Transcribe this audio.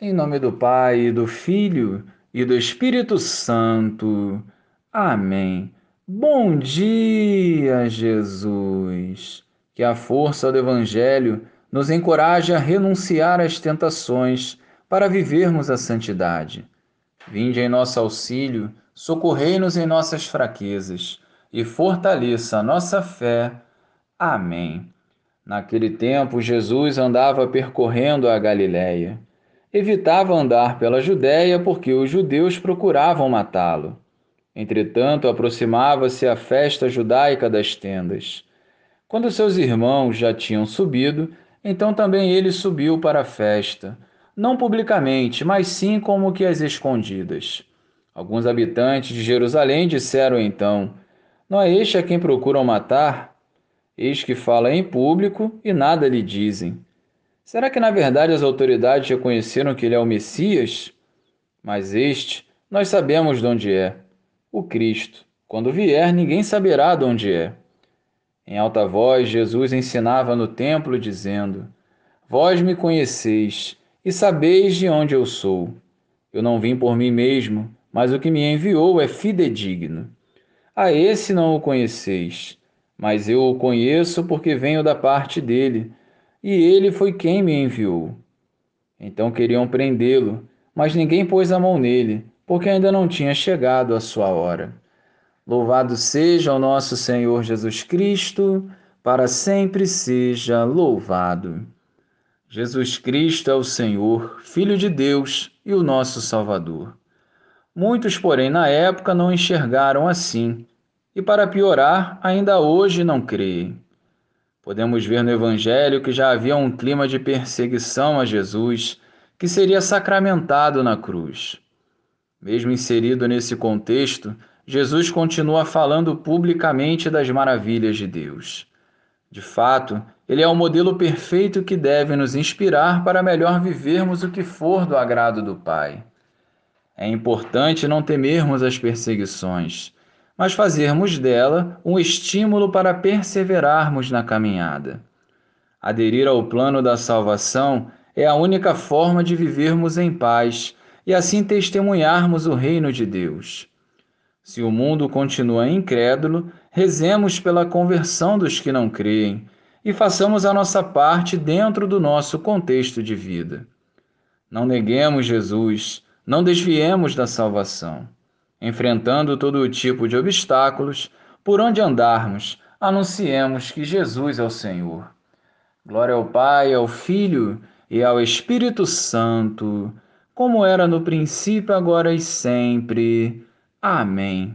Em nome do Pai, do Filho e do Espírito Santo. Amém. Bom dia, Jesus. Que a força do Evangelho nos encoraje a renunciar às tentações para vivermos a santidade. Vinde em nosso auxílio, socorrei-nos em nossas fraquezas e fortaleça a nossa fé. Amém. Naquele tempo, Jesus andava percorrendo a Galiléia evitava andar pela Judéia porque os judeus procuravam matá-lo. Entretanto, aproximava-se a festa judaica das tendas. Quando seus irmãos já tinham subido, então também ele subiu para a festa, não publicamente, mas sim como que às escondidas. Alguns habitantes de Jerusalém disseram então: Não é este a quem procuram matar? Eis que fala em público e nada lhe dizem. Será que na verdade as autoridades reconheceram que ele é o Messias? Mas este nós sabemos de onde é: o Cristo. Quando vier, ninguém saberá de onde é. Em alta voz, Jesus ensinava no templo, dizendo: Vós me conheceis e sabeis de onde eu sou. Eu não vim por mim mesmo, mas o que me enviou é fidedigno. A esse não o conheceis, mas eu o conheço porque venho da parte dele e ele foi quem me enviou. Então queriam prendê-lo, mas ninguém pôs a mão nele, porque ainda não tinha chegado a sua hora. Louvado seja o nosso Senhor Jesus Cristo, para sempre seja louvado. Jesus Cristo é o Senhor, Filho de Deus e o nosso Salvador. Muitos, porém, na época não enxergaram assim, e para piorar, ainda hoje não creem. Podemos ver no Evangelho que já havia um clima de perseguição a Jesus, que seria sacramentado na cruz. Mesmo inserido nesse contexto, Jesus continua falando publicamente das maravilhas de Deus. De fato, ele é o modelo perfeito que deve nos inspirar para melhor vivermos o que for do agrado do Pai. É importante não temermos as perseguições, mas fazermos dela um estímulo para perseverarmos na caminhada. Aderir ao plano da salvação é a única forma de vivermos em paz e assim testemunharmos o reino de Deus. Se o mundo continua incrédulo, rezemos pela conversão dos que não creem e façamos a nossa parte dentro do nosso contexto de vida. Não neguemos Jesus, não desviemos da salvação enfrentando todo tipo de obstáculos, por onde andarmos, anunciemos que Jesus é o Senhor. Glória ao Pai, ao Filho e ao Espírito Santo, como era no princípio, agora e sempre. Amém.